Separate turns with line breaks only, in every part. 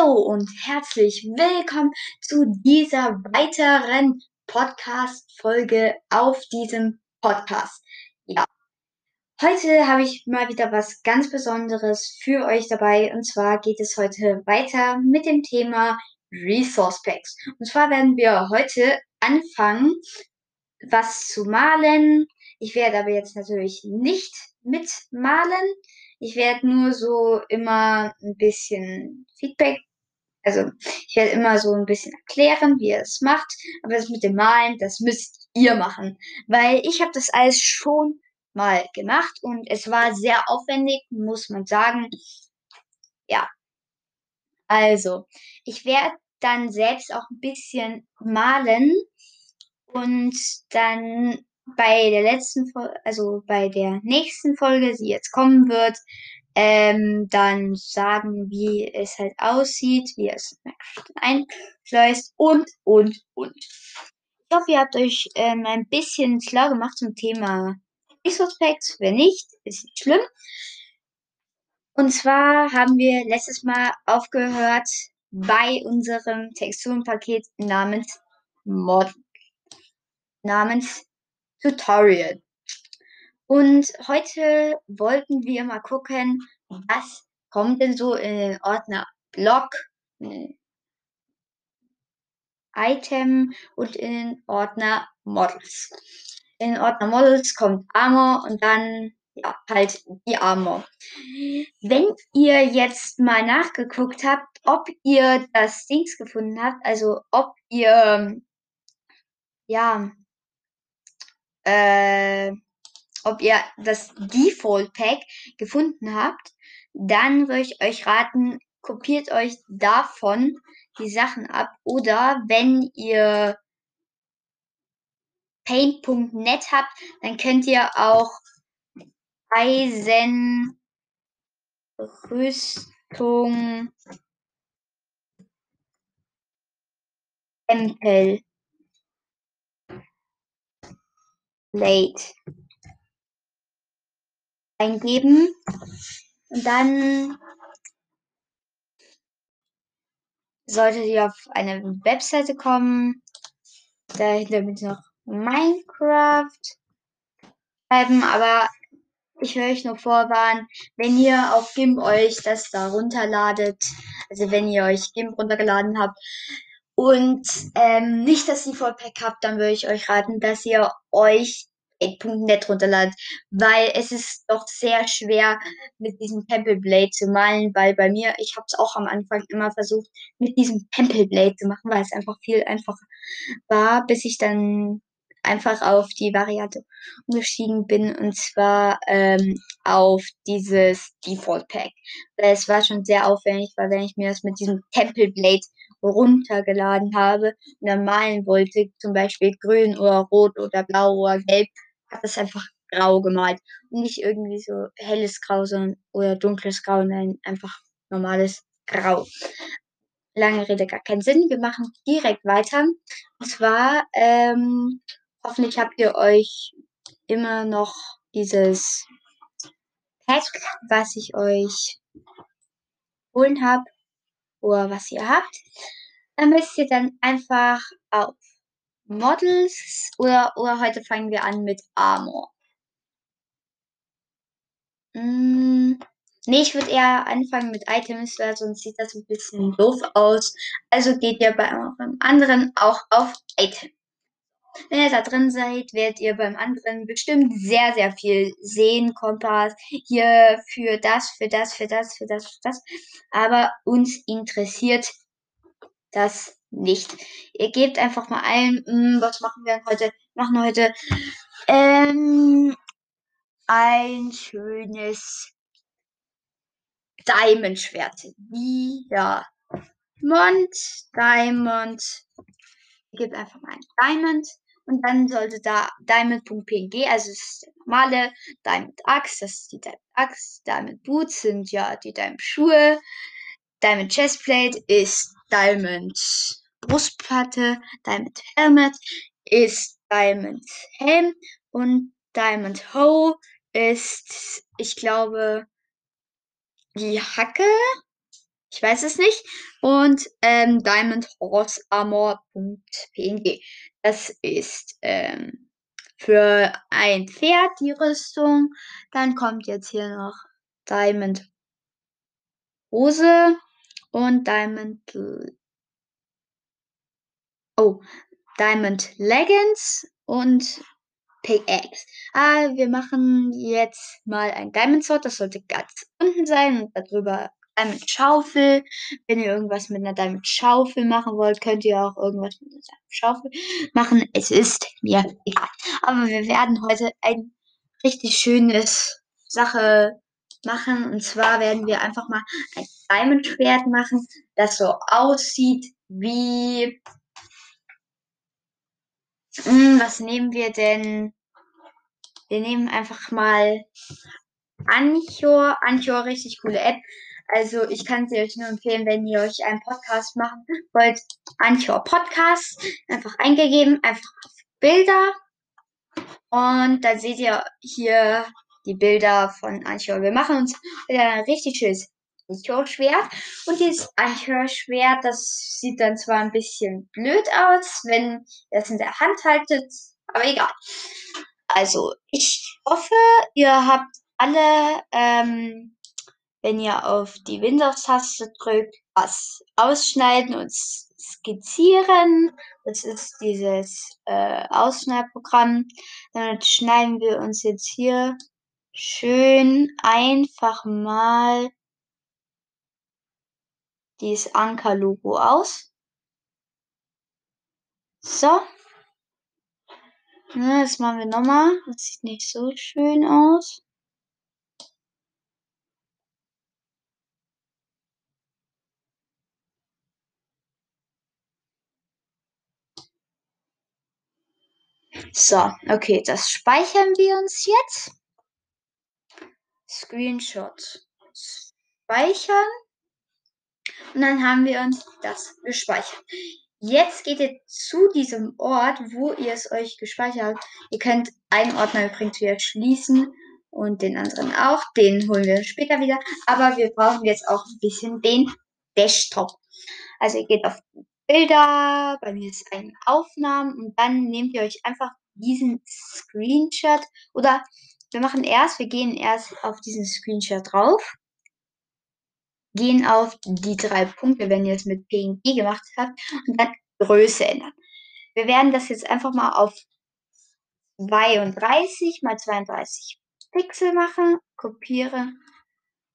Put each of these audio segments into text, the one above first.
Hallo und herzlich willkommen zu dieser weiteren Podcast-Folge auf diesem Podcast. Ja, heute habe ich mal wieder was ganz Besonderes für euch dabei und zwar geht es heute weiter mit dem Thema Resource Packs. Und zwar werden wir heute anfangen, was zu malen. Ich werde aber jetzt natürlich nicht mitmalen. Ich werde nur so immer ein bisschen Feedback, also ich werde immer so ein bisschen erklären, wie ihr es macht. Aber das mit dem Malen, das müsst ihr machen, weil ich habe das alles schon mal gemacht und es war sehr aufwendig, muss man sagen. Ja. Also, ich werde dann selbst auch ein bisschen malen und dann bei der letzten Folge, also bei der nächsten Folge, die jetzt kommen wird, ähm, dann sagen, wie es halt aussieht, wie es einschleust und, und, und. Ich hoffe, ihr habt euch ähm, ein bisschen schlau gemacht zum Thema Packs. Wenn nicht, ist nicht schlimm. Und zwar haben wir letztes Mal aufgehört bei unserem Texturenpaket namens Mod namens Tutorial. Und heute wollten wir mal gucken, was kommt denn so in den Ordner Blog, Item und in den Ordner Models. In den Ordner Models kommt Armor und dann ja, halt die Armor. Wenn ihr jetzt mal nachgeguckt habt, ob ihr das Dings gefunden habt, also ob ihr ja äh, ob ihr das Default Pack gefunden habt, dann würde ich euch raten, kopiert euch davon die Sachen ab oder wenn ihr paint.net habt, dann könnt ihr auch Eisenrüstung Tempel Late eingeben und dann solltet ihr auf eine Webseite kommen. Dahinter bitte noch Minecraft schreiben, aber ich will euch nur vorwarnen, wenn ihr auf GIMP euch das da runterladet, also wenn ihr euch GIMP runtergeladen habt und ähm, nicht das Default Pack habt, dann würde ich euch raten, dass ihr euch 8.net runterladet, weil es ist doch sehr schwer mit diesem Temple Blade zu malen, weil bei mir, ich habe es auch am Anfang immer versucht, mit diesem Temple Blade zu machen, weil es einfach viel einfacher war, bis ich dann einfach auf die Variante umgestiegen bin und zwar ähm, auf dieses Default Pack. Weil es war schon sehr aufwendig, weil wenn ich mir das mit diesem Temple Blade runtergeladen habe und dann malen wollte, zum Beispiel grün oder rot oder blau oder gelb, hat es einfach grau gemalt. Und nicht irgendwie so helles Grau sondern, oder dunkles Grau, nein, einfach normales Grau. Lange Rede, gar keinen Sinn. Wir machen direkt weiter. Und zwar, ähm, hoffentlich habt ihr euch immer noch dieses Pack, was ich euch holen habe, oder was ihr habt. Dann müsst ihr dann einfach auf Models oder, oder heute fangen wir an mit Armor? Hm, nee, ich würde eher anfangen mit Items, weil sonst sieht das ein bisschen doof aus. Also geht ihr beim anderen auch auf Item. Wenn ihr da drin seid, werdet ihr beim anderen bestimmt sehr, sehr viel sehen. Kompass hier für das, für das, für das, für das, für das. Aber uns interessiert das nicht. Ihr gebt einfach mal ein, mh, hm, was machen wir heute? Wir machen heute ähm, ein schönes Diamond-Schwert. Ja. Diamond, Diamond. Ihr gebt einfach mal ein Diamond. Und dann sollte da Diamond.png, also das ist der normale Diamond Axe, das ist die Diamond Axe. Diamond Boots sind ja die Diamond Schuhe. Diamond Chestplate ist Diamond Brustplatte, Diamond Helmet ist Diamond Helm und Diamond Hoe ist, ich glaube, die Hacke. Ich weiß es nicht. Und ähm, diamondhorsearmor.png. Das ist ähm, für ein Pferd die Rüstung. Dann kommt jetzt hier noch Diamond Hose und Diamond. Oh, Diamond Leggings und Pickaxe. Ah, wir machen jetzt mal ein Diamond Sword. Das sollte ganz unten sein und darüber Diamond Schaufel. Wenn ihr irgendwas mit einer Diamond Schaufel machen wollt, könnt ihr auch irgendwas mit einer Diamond Schaufel machen. Es ist mir egal. Aber wir werden heute ein richtig schönes Sache machen. Und zwar werden wir einfach mal ein Diamond Schwert machen, das so aussieht wie hm, was nehmen wir denn? Wir nehmen einfach mal Anchor. Anchor, richtig coole App. Also ich kann sie euch nur empfehlen, wenn ihr euch einen Podcast machen wollt. Anchor Podcast. Einfach eingegeben, einfach auf Bilder. Und dann seht ihr hier die Bilder von Anchor. Wir machen uns wieder ein richtig schönes Anchor-Schwert. Und dieses Anchor-Schwert, das sieht dann zwar ein bisschen blöd aus, wenn ihr es in der Hand haltet, aber egal. Also, ich hoffe, ihr habt alle, ähm, wenn ihr auf die Windows-Taste drückt, was ausschneiden und skizzieren. Das ist dieses äh, Ausschneidprogramm. Damit schneiden wir uns jetzt hier schön einfach mal dieses Anker-Logo aus. So. Ne, das machen wir nochmal. Das sieht nicht so schön aus. So, okay, das speichern wir uns jetzt. Screenshot speichern. Und dann haben wir uns das gespeichert. Jetzt geht ihr zu diesem Ort, wo ihr es euch gespeichert habt. Ihr könnt einen Ordner übrigens wieder schließen und den anderen auch. Den holen wir später wieder. Aber wir brauchen jetzt auch ein bisschen den Desktop. Also ihr geht auf Bilder, bei mir ist ein Aufnahmen und dann nehmt ihr euch einfach diesen Screenshot oder wir machen erst, wir gehen erst auf diesen Screenshot drauf gehen auf die drei Punkte, wenn ihr es mit PNG gemacht habt, und dann Größe ändern. Wir werden das jetzt einfach mal auf 32 mal 32 Pixel machen, kopiere,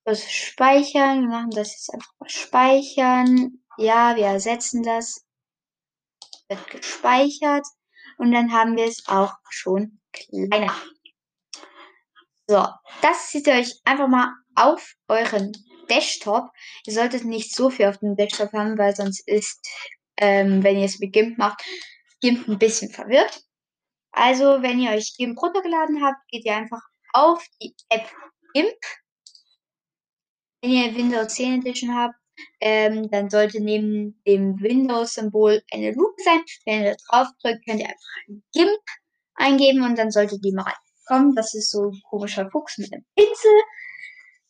das speichern, wir machen das jetzt einfach mal speichern. Ja, wir ersetzen das. Wird gespeichert. Und dann haben wir es auch schon kleiner. So, das zieht ihr euch einfach mal auf euren Desktop. Ihr solltet nicht so viel auf dem Desktop haben, weil sonst ist, ähm, wenn ihr es mit GIMP macht, GIMP ein bisschen verwirrt. Also, wenn ihr euch GIMP runtergeladen habt, geht ihr einfach auf die App GIMP. Wenn ihr Windows 10 Edition habt, ähm, dann sollte neben dem Windows-Symbol eine Lupe sein. Wenn ihr da drauf drückt, könnt ihr einfach GIMP eingeben und dann sollte die mal reinkommen. Das ist so ein komischer Fuchs mit einem Pinsel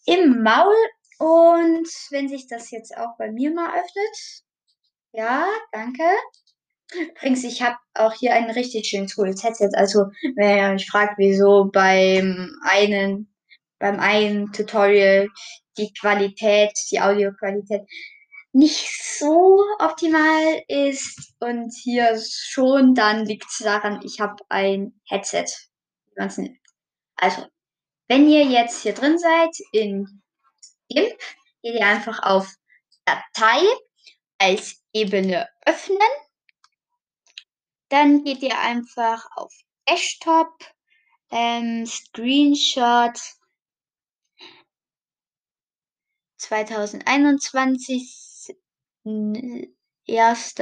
im Maul und wenn sich das jetzt auch bei mir mal öffnet. Ja, danke. Übrigens, ich habe auch hier ein richtig schönes cooles Headset. Also, wenn ihr euch fragt, wieso beim einen, beim einen Tutorial die Qualität, die Audioqualität nicht so optimal ist und hier schon, dann liegt es daran, ich habe ein Headset. Also, wenn ihr jetzt hier drin seid in GIMP geht ihr einfach auf Datei als Ebene öffnen. Dann geht ihr einfach auf Desktop, ähm, Screenshot 2021 1.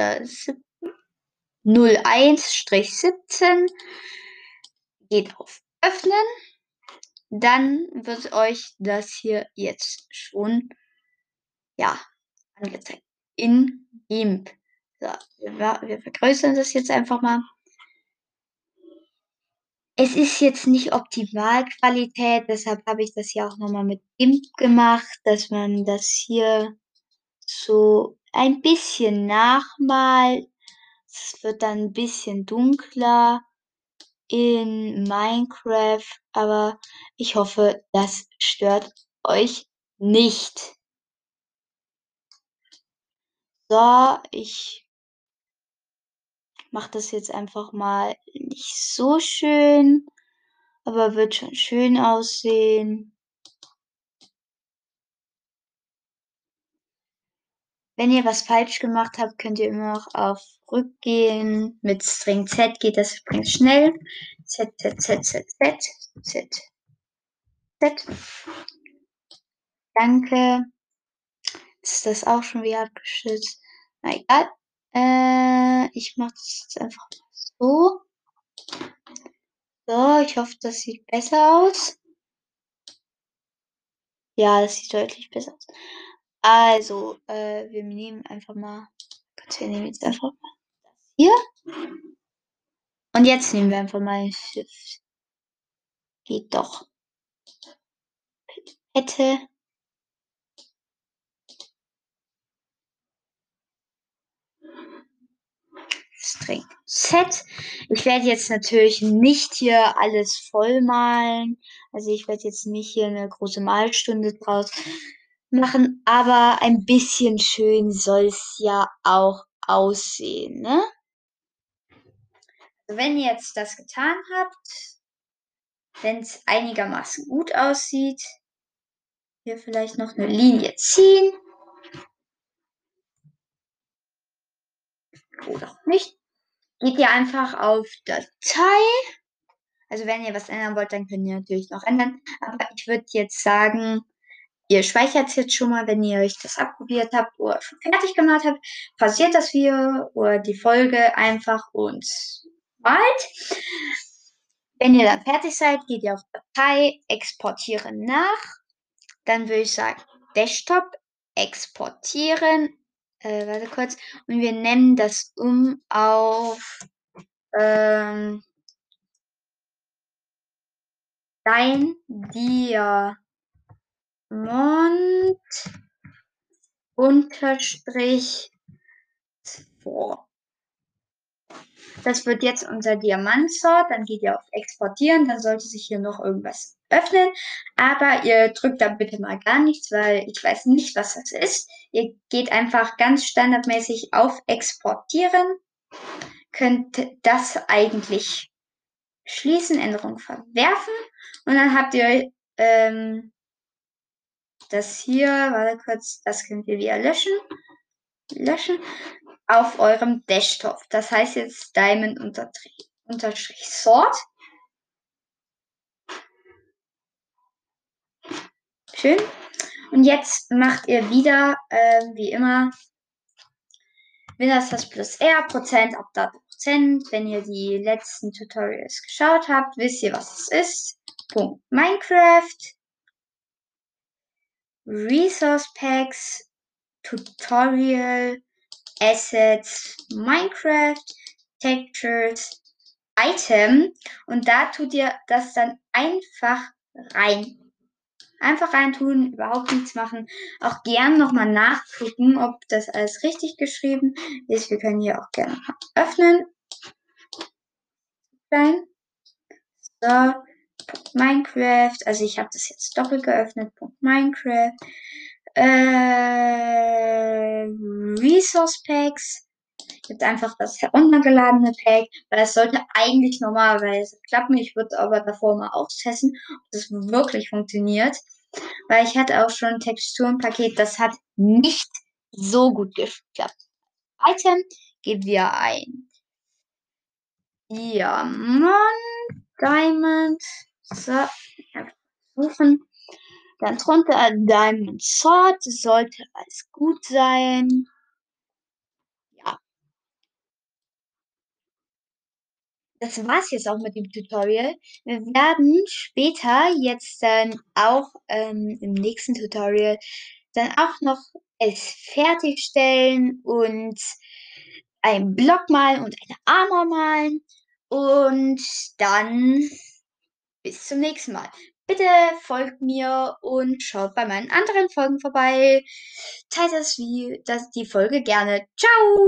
01-17 geht auf Öffnen dann wird euch das hier jetzt schon, ja, angezeigt. In GIMP. So, wir, wir vergrößern das jetzt einfach mal. Es ist jetzt nicht Optimalqualität, deshalb habe ich das hier auch nochmal mit GIMP gemacht, dass man das hier so ein bisschen nachmalt. Es wird dann ein bisschen dunkler in Minecraft, aber ich hoffe, das stört euch nicht. So, ich mache das jetzt einfach mal nicht so schön, aber wird schon schön aussehen. Wenn ihr was falsch gemacht habt, könnt ihr immer noch auf Rückgehen. Mit String Z geht das übrigens schnell. Z, Z, Z, Z, Z, Z, Z. Danke. Ist das auch schon wieder abgeschützt? Na egal. Äh, ich mache das jetzt einfach so. So, ich hoffe, das sieht besser aus. Ja, das sieht deutlich besser aus. Also, äh, wir nehmen einfach mal, wir nehmen jetzt einfach mal hier. Und jetzt nehmen wir einfach mal Shift. Geht doch. Hätte. String Z. Ich werde jetzt natürlich nicht hier alles voll malen. Also ich werde jetzt nicht hier eine große Malstunde draus machen, aber ein bisschen schön soll es ja auch aussehen, ne? Wenn ihr jetzt das getan habt, wenn es einigermaßen gut aussieht, hier vielleicht noch eine Linie ziehen. Oder nicht. Geht ihr einfach auf Datei. Also wenn ihr was ändern wollt, dann könnt ihr natürlich noch ändern. Aber ich würde jetzt sagen, ihr speichert es jetzt schon mal, wenn ihr euch das abprobiert habt oder schon fertig gemacht habt. Pausiert das Video oder die Folge einfach und malt. Wenn ihr dann fertig seid, geht ihr auf Datei, exportieren nach. Dann würde ich sagen, Desktop exportieren. Äh, warte kurz. Und wir nennen das um auf ähm, dein Diamant unterstrich 2. Das wird jetzt unser Diamantsort. Dann geht ihr auf Exportieren. Dann sollte sich hier noch irgendwas öffnen. Aber ihr drückt da bitte mal gar nichts, weil ich weiß nicht, was das ist. Ihr geht einfach ganz standardmäßig auf Exportieren. Könnt das eigentlich schließen, Änderung verwerfen. Und dann habt ihr ähm, das hier, warte kurz, das könnt ihr wieder löschen. Löschen auf eurem Desktop. Das heißt jetzt Diamond unterstrich Sort. Schön. Und jetzt macht ihr wieder, äh, wie immer, Windows das plus R, Prozent, Update Prozent. Wenn ihr die letzten Tutorials geschaut habt, wisst ihr, was es ist. Punkt Minecraft. Resource Packs, Tutorial, Assets, Minecraft, Textures, Item und da tut ihr das dann einfach rein. Einfach reintun, überhaupt nichts machen. Auch gern nochmal nachgucken, ob das alles richtig geschrieben ist. Wir können hier auch gerne öffnen. Klein. So, Minecraft. Also ich habe das jetzt doppelt geöffnet. Minecraft äh, Resource Packs. Jetzt einfach das heruntergeladene Pack, weil es sollte eigentlich normalerweise klappen. Ich würde aber davor mal austesten, ob das wirklich funktioniert. Weil ich hatte auch schon ein Texturenpaket, das hat nicht so gut geklappt. Item geben wir ein. Diamant, Diamond. So, suchen. Dann drunter Diamond Sword. Sollte alles gut sein. Ja. Das war's jetzt auch mit dem Tutorial. Wir werden später jetzt dann auch ähm, im nächsten Tutorial dann auch noch es fertigstellen und einen Block malen und eine Armor malen. Und dann bis zum nächsten Mal. Bitte folgt mir und schaut bei meinen anderen Folgen vorbei. Teilt das wie das die Folge gerne. Ciao!